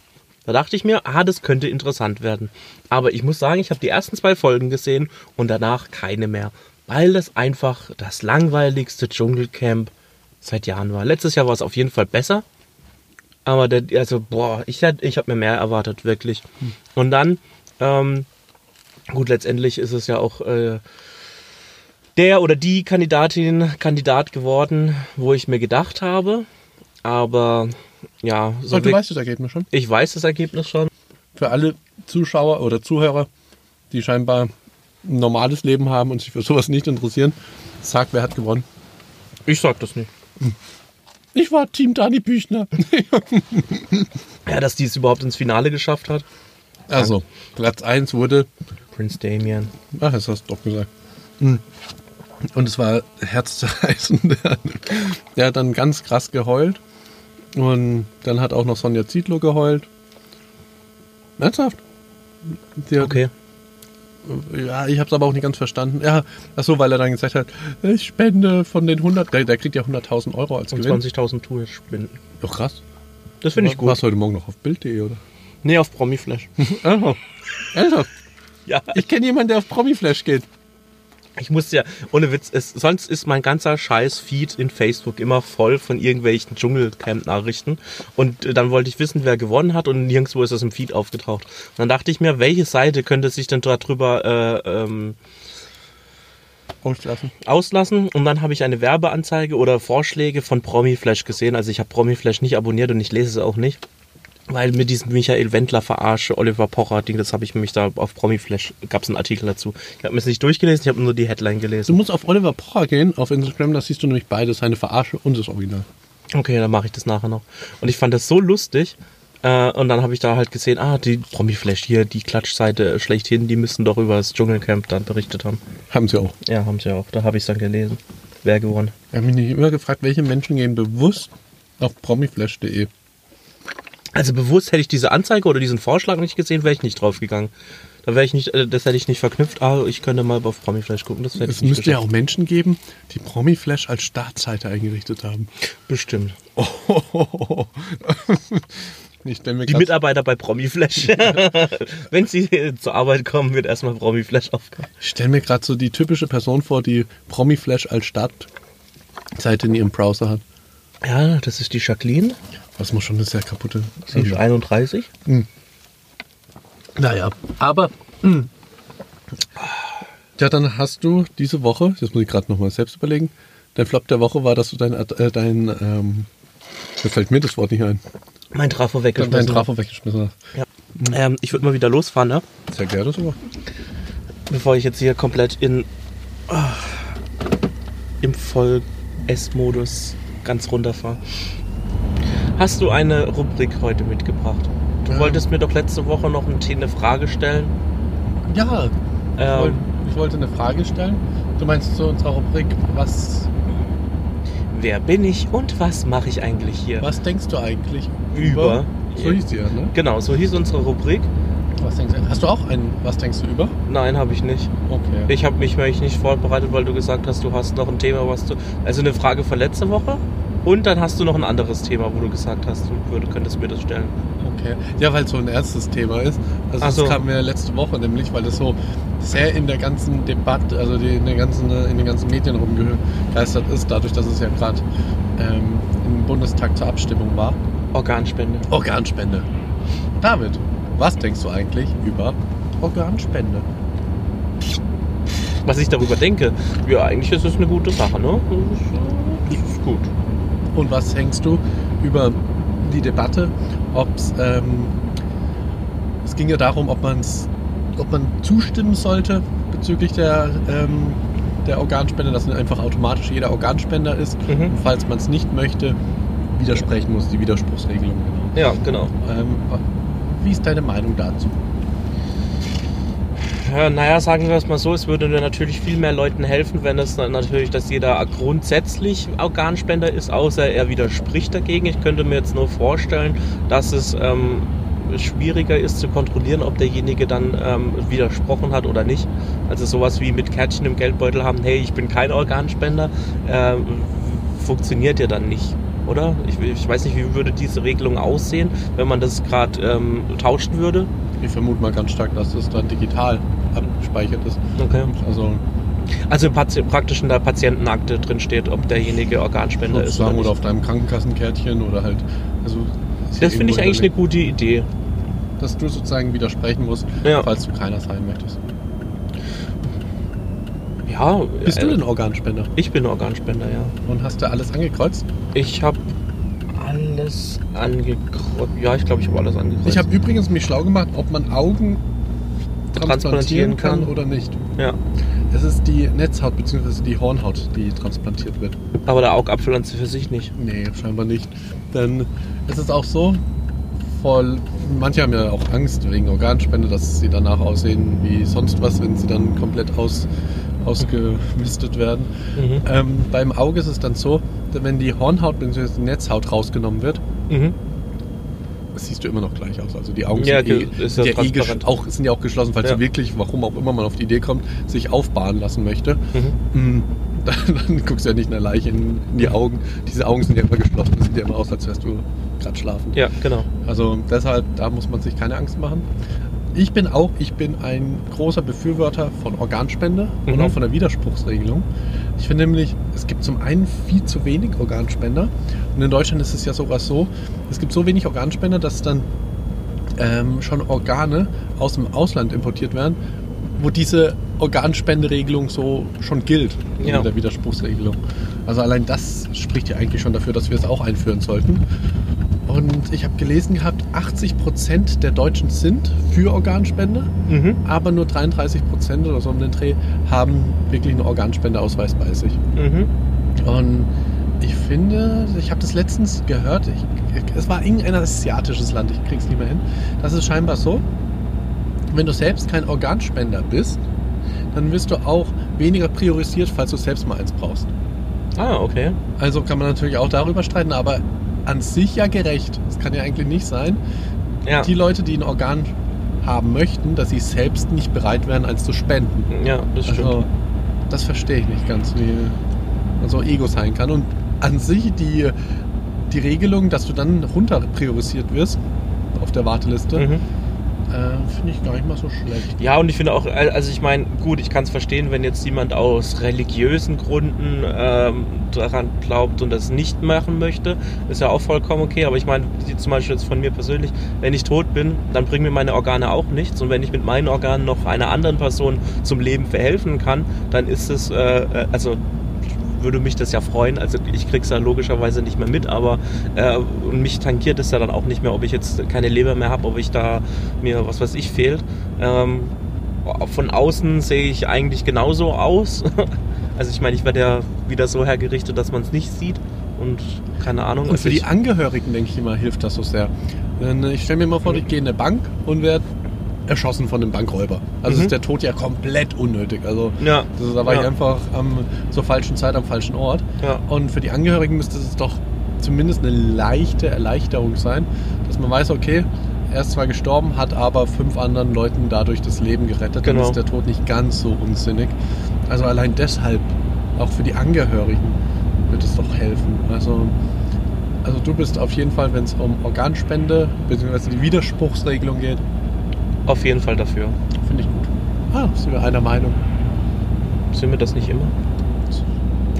Da dachte ich mir, ah, das könnte interessant werden. Aber ich muss sagen, ich habe die ersten zwei Folgen gesehen und danach keine mehr. Weil das einfach das langweiligste Dschungelcamp seit Jahren war. Letztes Jahr war es auf jeden Fall besser. Aber der, also, boah, ich, ich habe mir mehr erwartet, wirklich. Und dann, ähm, gut, letztendlich ist es ja auch äh, der oder die Kandidatin, Kandidat geworden, wo ich mir gedacht habe. Aber ja, so So, du weißt das Ergebnis schon. ich weiß das Ergebnis schon. Für alle Zuschauer oder Zuhörer, die scheinbar ein normales Leben haben und sich für sowas nicht interessieren, sag, wer hat gewonnen. Ich sag das nicht. Ich war Team Dani Büchner. Ja, dass die es überhaupt ins Finale geschafft hat. Also, Platz 1 wurde Prince Damien. Ach, das hast du doch gesagt. Hm. Und es war herzzerreißend. Der hat dann ganz krass geheult. Und dann hat auch noch Sonja Zietlow geheult. Ernsthaft? Hat, Okay. Ja, ich habe es aber auch nicht ganz verstanden. Ja, ach so, weil er dann gesagt hat, ich spende von den 100, der, der kriegt ja 100.000 Euro als Und Gewinn. 20.000 Tours spenden. Doch krass. Das finde ich gut. Warst du heute Morgen noch auf Bild.de, oder? Nee, auf Promiflash. Ernsthaft? ja. Ich kenne jemanden, der auf Promiflash geht. Ich muss ja, ohne Witz, es, sonst ist mein ganzer Scheiß-Feed in Facebook immer voll von irgendwelchen Dschungelcamp-Nachrichten. Und äh, dann wollte ich wissen, wer gewonnen hat und nirgendwo ist das im Feed aufgetaucht. Und dann dachte ich mir, welche Seite könnte sich denn darüber äh, ähm, Auslassen. auslassen? Und dann habe ich eine Werbeanzeige oder Vorschläge von Promiflash gesehen. Also ich habe Promiflash nicht abonniert und ich lese es auch nicht. Weil mit diesem Michael Wendler verarsche, Oliver Pocher Ding, das habe ich mich da auf Promiflash, gab es einen Artikel dazu. Ich habe mir es nicht durchgelesen, ich habe nur die Headline Du gelesen. musst auf Oliver Pocher gehen, auf Instagram, da siehst du nämlich beides, seine Verarsche und das Original. Okay, dann mache ich das nachher noch. Und ich fand das so lustig. Äh, und dann habe ich da halt gesehen, ah, die Promiflash hier, die Klatschseite schlechthin, die müssen doch über das Dschungelcamp dann berichtet haben. Haben sie auch. Ja, haben sie auch. Da habe ich es dann gelesen. Wer gewonnen? Ich habe mich nicht immer gefragt, welche Menschen gehen bewusst auf promiflash.de. Also bewusst hätte ich diese Anzeige oder diesen Vorschlag nicht gesehen, wäre ich nicht draufgegangen. Da wäre ich nicht, äh, das hätte ich nicht verknüpft. Ah, ich könnte mal auf Promiflash gucken. Das Es ich müsste ja auch Menschen geben, die Promiflash als Startseite eingerichtet haben. bestimmt. Ich stelle mir Die Mitarbeiter bei Promiflash. Wenn sie äh, zur Arbeit kommen, wird erstmal Promiflash aufgehört. ich stell mir gerade so die typische Person vor, die Promiflash als Startseite in ihrem Browser hat. Ja, das ist die Jacqueline. Das muss schon eine sehr kaputte Sie ist 31. Naja, aber. hm. Ja, dann hast du diese Woche, das muss ich gerade nochmal selbst überlegen, dein Flop der Woche war, dass du dein, äh, dein ähm, mir fällt mir das Wort nicht ein, Mein Trafo dein weggeschmissen. Trafo weggeschmissen. Ja. Ähm, ich würde mal wieder losfahren, ne? Sehr gerne sogar. Bevor ich jetzt hier komplett in ah, im Voll-S-Modus ganz runterfahre. Hast du eine Rubrik heute mitgebracht? Du Ja. wolltest mir doch letzte Woche noch eine, Frage stellen. Ja, ich, Ähm, wollte, ich wollte eine Frage stellen. Du meinst zu unserer Rubrik, was, wer bin ich und was mache ich eigentlich hier? was denkst du eigentlich Über. So hieß sie ja, ne? Genau, so hieß unsere Rubrik. Was denkst du? Hast du auch einen, was denkst du über? Nein, habe ich nicht. Okay. Ich habe mich mich nicht vorbereitet, weil du gesagt hast, du hast noch ein Thema, was du. Also eine Frage von letzte Woche. Und dann hast du noch ein anderes Thema, wo du gesagt hast, du würd- könntest mir das stellen. Okay. Ja, weil es so ein ernstes Thema ist. Also Ach das so. kam mir letzte Woche nämlich, weil es so sehr in der ganzen Debatte, also in, der ganzen, in den ganzen Medien rumgegeistert ist, dadurch, dass es ja gerade ähm, im Bundestag zur Abstimmung war. Organspende. Organspende. David, was denkst du eigentlich über Organspende? was ich darüber denke, ja, eigentlich ist es eine gute Sache, ne? Das ist, äh, das ist gut. Und was hängst du über die Debatte, ob es ähm, es ging ja darum, ob man's, ob man zustimmen sollte bezüglich der ähm, der Organspende, dass einfach automatisch jeder Organspender ist. Mhm. Und falls man es nicht möchte, widersprechen muss, die Widerspruchsregelung. Genau. Ja, genau. Ähm, wie ist deine Meinung dazu? Ja, naja, sagen wir es mal so, es würde natürlich viel mehr Leuten helfen, wenn es natürlich, dass jeder grundsätzlich Organspender ist, außer er widerspricht dagegen. Ich könnte mir jetzt nur vorstellen, dass es ähm, schwieriger ist zu kontrollieren, ob derjenige dann ähm, widersprochen hat oder nicht. Also sowas wie mit Kärtchen im Geldbeutel haben, hey, ich bin kein Organspender, äh, funktioniert ja dann nicht. Oder? Ich, ich weiß nicht, wie würde diese Regelung aussehen, wenn man das gerade ähm, tauschen würde. Ich vermute mal ganz stark, dass das dann digital abgespeichert ist. Okay. Also Also praktisch in der Patientenakte drin steht, ob derjenige Organspender ist oder oder auf deinem Krankenkassenkärtchen oder halt. Also Das finde ich eigentlich eine gute Idee. Dass du sozusagen widersprechen musst, Ja. falls du keiner sein möchtest. Ja. Bist äh, du denn Organspender? Ich bin Organspender, ja. Und hast du alles angekreuzt? Ich habe alles angekreuzt. Ja, ich glaube, ich habe alles angekreuzt. Ich habe übrigens mich schlau gemacht, ob man Augen Transplantieren transplantieren kann, kann. oder nicht. ja. Es ist die Netzhaut bzw. die Hornhaut, die transplantiert wird. Aber der Augapfel an für sich nicht. Nee, scheinbar nicht. Denn es ist auch so, voll, manche haben ja auch Angst wegen Organspende, dass sie danach aussehen wie sonst was, wenn sie dann komplett aus, ausgemistet werden. Mhm. Ähm, beim Auge ist es dann so, dass wenn die Hornhaut bzw. die Netzhaut rausgenommen wird, Mhm. Das siehst du immer noch gleich aus. Also die Augen Ja, sind, eh, sind, ja ja eh transparent. auch, sind ja auch geschlossen, falls Ja. du wirklich, warum auch immer man auf die Idee kommt, sich aufbahren lassen möchte. Mhm. Mm, Dann, dann guckst du ja nicht einer Leiche in, in die Augen. Diese Augen sind ja immer geschlossen, sieht ja immer aus, als wärst du gerade schlafen. Ja, genau. Also deshalb, da muss man sich keine Angst machen. Ich bin auch, ich bin ein großer Befürworter von Organspende und Mhm. auch von der Widerspruchsregelung. Ich finde nämlich, es gibt zum einen viel zu wenig Organspender und in Deutschland ist es ja sogar so, es gibt so wenig Organspender, dass dann ähm, schon Organe aus dem Ausland importiert werden, wo diese Organspenderegelung so schon gilt, Ja. mit der Widerspruchsregelung. Also allein das spricht ja eigentlich schon dafür, dass wir es auch einführen sollten. Und ich habe gelesen gehabt, 80% der Deutschen sind für Organspende, Mhm. aber nur 33% oder so um den Dreh haben wirklich einen Organspendeausweis bei sich. Mhm. Und ich finde, ich habe das letztens gehört, ich, es war irgendein asiatisches Land, ich krieg's nicht mehr hin. Das ist scheinbar so, wenn du selbst kein Organspender bist, dann wirst du auch weniger priorisiert, falls du selbst mal eins brauchst. Ah, okay. Also kann man natürlich auch darüber streiten, aber an sich ja gerecht. Es kann ja eigentlich nicht sein, Ja. die Leute, die ein Organ haben möchten, dass sie selbst nicht bereit wären, eins zu spenden. Ja, das stimmt. Also, das verstehe ich nicht ganz, wie man so Ego sein kann. Und an sich die, die Regelung, dass du dann runter priorisiert wirst auf der Warteliste, Mhm. Äh, finde ich gar nicht mal so schlecht. Ja, und ich finde auch, also ich meine, gut, ich kann es verstehen, wenn jetzt jemand aus religiösen Gründen ähm, daran glaubt und das nicht machen möchte, ist ja auch vollkommen okay. Aber ich meine, zum Beispiel jetzt von mir persönlich, wenn ich tot bin, dann bringen mir meine Organe auch nichts. Und wenn ich mit meinen Organen noch einer anderen Person zum Leben verhelfen kann, dann ist es, äh, äh, also würde mich das ja freuen. Also ich krieg's ja logischerweise nicht mehr mit, aber äh, und mich tankiert es ja dann auch nicht mehr, ob ich jetzt keine Leber mehr habe, ob ich da mir was weiß ich fehlt. Ähm, von außen sehe ich eigentlich genauso aus. Also ich meine, ich werde ja wieder so hergerichtet, dass man es nicht sieht und keine Ahnung. Und für die Angehörigen, denke ich immer, hilft das so sehr. Ich stelle mir mal vor, ich gehe in eine Bank und werde erschossen von einem Bankräuber. Also Mhm. ist der Tod ja komplett unnötig. Also Ja. das, da war Ja. ich einfach am, zur falschen Zeit am falschen Ort. Ja. Und für die Angehörigen müsste es doch zumindest eine leichte Erleichterung sein, dass man weiß, okay, er ist zwar gestorben, hat aber fünf anderen Leuten dadurch das Leben gerettet. Dann Genau. ist der Tod nicht ganz so unsinnig. Also allein deshalb, auch für die Angehörigen, wird es doch helfen. Also, also du bist auf jeden Fall, wenn es um Organspende bzw. die Widerspruchsregelung geht, auf jeden Fall dafür. finde ich gut. Ah, sind wir einer Meinung. Sind wir das nicht immer?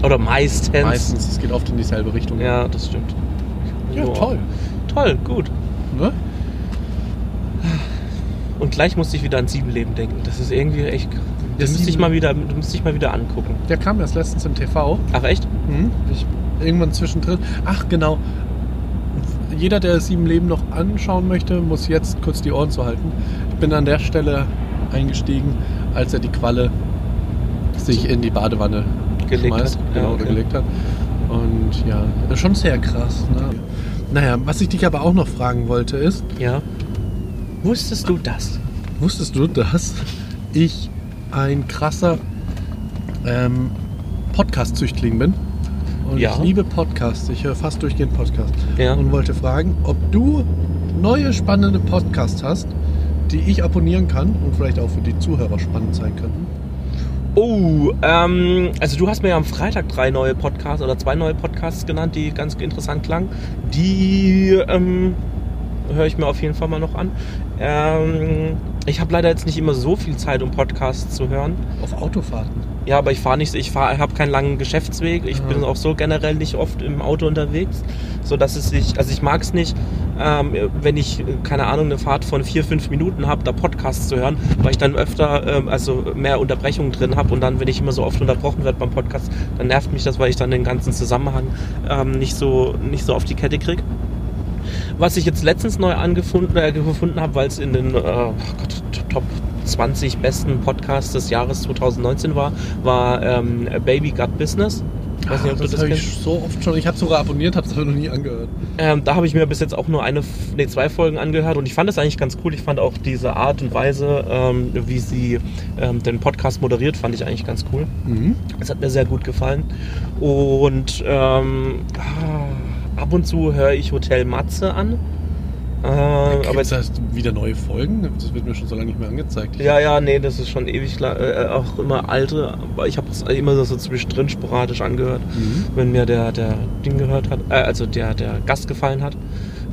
Oder meistens. Meistens, es geht oft in dieselbe Richtung. Ja, das stimmt. Ja, So. toll. Toll, gut. Ne? Und gleich musste ich wieder an sieben Leben denken. Das ist irgendwie echt Das müsste ich mal wieder, müsste ich mal wieder angucken. Der kam erst letztens im TV. Ach echt? Mhm. Ich, irgendwann zwischendrin. Ach, genau. Jeder, der Sieben Leben noch anschauen möchte, muss jetzt kurz die Ohren zu halten. Ich bin an der Stelle eingestiegen, als er die Qualle sich in die Badewanne Gelegt schmeißt, hat. Genau, Ja, oder okay. gelegt hat. Und ja, schon sehr krass. Ne? Naja, was ich dich aber auch noch fragen wollte ist, Ja. Wusstest du das? Wusstest du, dass ich ein krasser ähm, Podcast-Züchtling bin? Und Ja. ich liebe Podcasts. Ich höre fast durchgehend Podcasts. Ja. Und wollte fragen, ob du neue spannende Podcasts hast, die ich abonnieren kann und vielleicht auch für die Zuhörer spannend sein könnten. Oh, ähm, also du hast mir ja am Freitag drei neue Podcasts oder zwei neue Podcasts genannt, die ganz interessant klangen. Die ähm, höre ich mir auf jeden Fall mal noch an. Ähm, ich habe leider jetzt nicht immer so viel Zeit, um Podcasts zu hören. Auf Autofahrten. Ja, aber ich fahre nicht, ich fahre, habe keinen langen Geschäftsweg. Ich Ah. bin auch so generell nicht oft im Auto unterwegs, so dass es sich, also ich mag es nicht, ähm, wenn ich keine Ahnung eine Fahrt von vier fünf Minuten habe, da Podcasts zu hören, weil ich dann öfter ähm, also mehr Unterbrechungen drin habe und dann, wenn ich immer so oft unterbrochen werde beim Podcast, dann nervt mich das, weil ich dann den ganzen Zusammenhang ähm, nicht so nicht so auf die Kette kriege. Was ich jetzt letztens neu angefunden äh, gefunden habe, weil es in den äh, oh Gott, Top 20 besten Podcasts des Jahres 2019 war, war ähm, Baby Got Business. Ich weiß nicht, ob das du das höre kennst. ich so oft schon. Ich habe sogar abonniert, habe es aber noch nie angehört. Ähm, da habe ich mir bis jetzt auch nur eine, nee, zwei Folgen angehört und ich fand das eigentlich ganz cool. Ich fand auch diese Art und Weise, ähm, wie sie ähm, den Podcast moderiert, fand ich eigentlich ganz cool. Mhm. Das hat mir sehr gut gefallen. Und ähm, ah, ab und zu höre ich Hotel Matze an. Äh, aber jetzt du wieder neue Folgen? Das wird mir schon so lange nicht mehr angezeigt. Ja, ja, nee, das ist schon ewig äh, auch immer alte, aber ich habe es immer so zwischendrin sporadisch angehört, Mhm. wenn mir der, der Ding gehört hat, äh, also der, der Gast gefallen hat.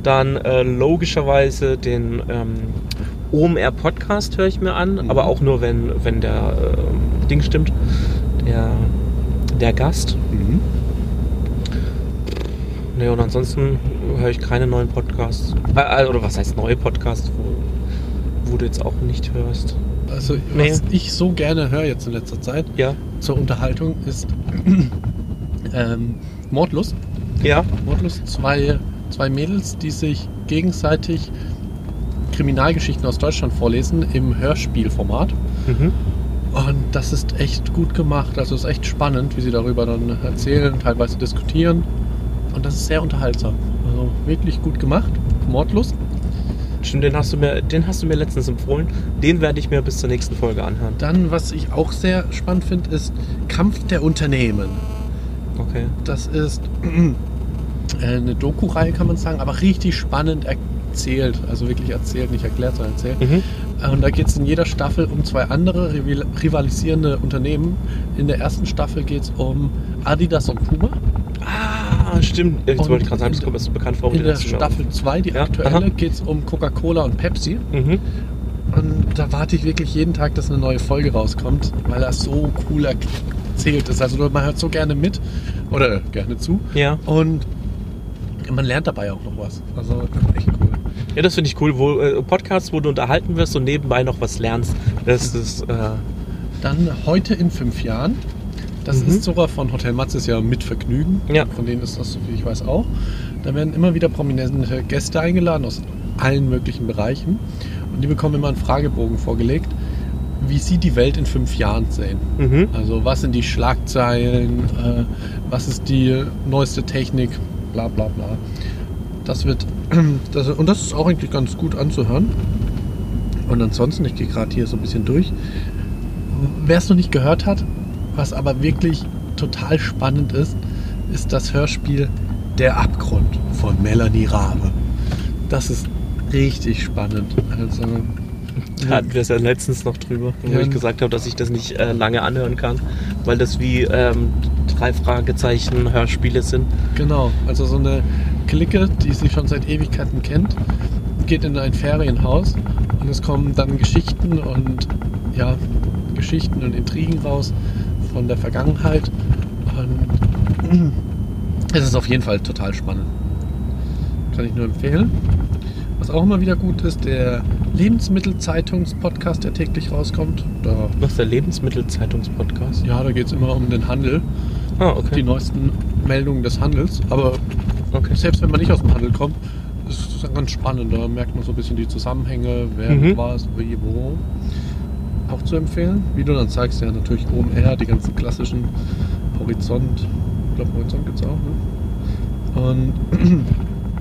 Dann äh, logischerweise den ähm, OMR Podcast höre ich mir an, Mhm. aber auch nur, wenn, wenn der ähm, Ding stimmt, der, der Gast. Mhm. Nee, und ansonsten höre ich keine neuen Podcasts. Äh, oder was heißt neue Podcasts, wo, wo du jetzt auch nicht hörst. Also, Nee. was ich so gerne höre jetzt in letzter Zeit Ja, zur Unterhaltung ist ähm, Mordlust. ja, Mordlust, zwei, zwei Mädels, die sich gegenseitig Kriminalgeschichten aus Deutschland vorlesen im Hörspielformat. mhm. Und das ist echt gut gemacht. Also es ist echt spannend, wie sie darüber dann erzählen, teilweise diskutieren. Und das ist sehr unterhaltsam. Also wirklich gut gemacht. Mordlust. Stimmt, den hast du mir, den hast du mir letztens empfohlen. Den werde ich mir bis zur nächsten Folge anhören. Dann, was ich auch sehr spannend finde, ist Kampf der Unternehmen. Okay. Das ist äh, eine Doku-Reihe, kann man sagen, aber richtig spannend erzählt. Also wirklich erzählt, nicht erklärt, sondern erzählt. Mhm. Äh, Und da geht es in jeder Staffel um zwei andere rival- rivalisierende Unternehmen. In der ersten Staffel geht es um Adidas und Puma. Ah, stimmt. Jetzt wollte ich gerade sagen, das kommt mir bekannt vor. In der. Staffel 2, die Ja, aktuelle, geht es um Coca-Cola und Pepsi. Mhm. Und da warte ich wirklich jeden Tag, dass eine neue Folge rauskommt, weil das so cool erzählt ist. Also man hört so gerne mit oder gerne zu. Ja. Und man lernt dabei auch noch was. Also echt cool. Ja, das finde ich cool. Wo, äh, Podcasts, wo du unterhalten wirst und nebenbei noch was lernst. Das ist, äh, Dann heute in fünf Jahren. Das Mhm. ist sogar von Hotel Matz ist ja mit Vergnügen. Ja. Von denen ist das, so wie ich weiß, auch. Da werden immer wieder prominente Gäste eingeladen aus allen möglichen Bereichen. Und die bekommen immer einen Fragebogen vorgelegt, wie sie die Welt in fünf Jahren sehen. mhm. Also was sind die Schlagzeilen, äh, was ist die neueste Technik, bla bla bla. Das wird, das, und das ist auch eigentlich ganz gut anzuhören. Und ansonsten, ich gehe gerade hier so ein bisschen durch. Wer es noch nicht gehört hat, was aber wirklich total spannend ist, ist das Hörspiel Der Abgrund von Melanie Rabe. Das ist richtig spannend. Also, Da hatten wir es ja letztens noch drüber, wo Ja. ich gesagt habe, dass ich das nicht äh, lange anhören kann, weil das wie ähm, drei Fragezeichen Hörspiele sind. Genau, also so eine Clique, die sich schon seit Ewigkeiten kennt, geht in ein Ferienhaus und es kommen dann Geschichten und ja, Geschichten und Intrigen raus von der Vergangenheit. Und es ist auf jeden Fall total spannend. Kann ich nur empfehlen. Was auch immer wieder gut ist, der Lebensmittelzeitungspodcast, der täglich rauskommt. Da, Was ist der Lebensmittelzeitungspodcast? ja, da geht es immer um den Handel, Ah, die okay. neuesten Meldungen des Handels. Aber okay. selbst wenn man nicht aus dem Handel kommt, ist es ganz spannend. Da merkt man so ein bisschen die Zusammenhänge, wer Mhm. was, wie, wo. Auch zu empfehlen. Wie du dann sagst, ja, natürlich OMR, die ganzen klassischen Horizont. Ich glaube, Horizont gibt es auch, ne? Und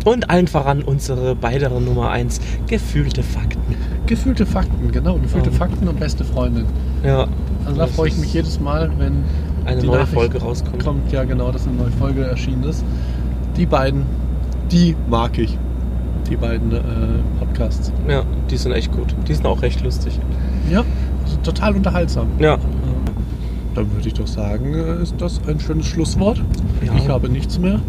Und allen voran unsere weitere Nummer 1, gefühlte Fakten. gefühlte Fakten, genau. Gefühlte Oh. Fakten und beste Freundin. Ja, Also da freue ich mich jedes Mal, wenn eine neue Nachricht Folge rauskommt. kommt. Ja, genau, dass eine neue Folge erschienen ist. Die beiden, die mag ich. Die beiden äh, Podcasts. Ja, die sind echt gut. Die sind auch recht lustig. Ja, total unterhaltsam. Ja, Dann würde ich doch sagen, äh, ist das ein schönes Schlusswort. Ja. Ich habe nichts mehr.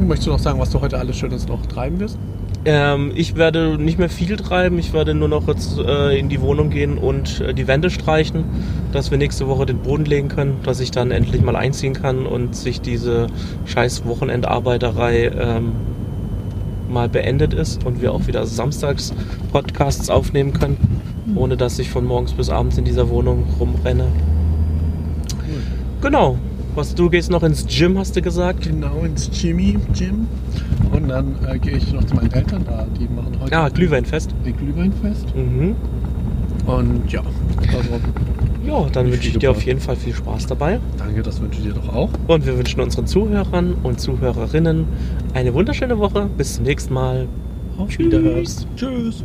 Möchtest du noch sagen, was du heute alles Schönes noch treiben wirst? ähm, ich werde nicht mehr viel treiben. Ich werde nur noch jetzt äh, in die Wohnung gehen und äh, die Wände streichen, dass wir nächste Woche den Boden legen können, dass ich dann endlich mal einziehen kann und sich diese scheiß Wochenendarbeiterei ähm, mal beendet ist und wir auch wieder samstags Podcasts aufnehmen können, ohne dass ich von morgens bis abends in dieser Wohnung rumrenne. Genau. Was du gehst noch ins Gym, hast du gesagt? Genau, ins Jimmy Gym. Und dann äh, gehe ich noch zu meinen Eltern da. Die machen heute Ja, Glühweinfest. ein Glühweinfest. Mhm. Und ja, darum, Ja, dann wünsche ich dir auf jeden Fall viel Spaß dabei. danke, das wünsche ich dir doch auch. Und wir wünschen unseren Zuhörern und Zuhörerinnen eine wunderschöne Woche. Bis zum nächsten Mal. Auf Tschüss. Tschüss.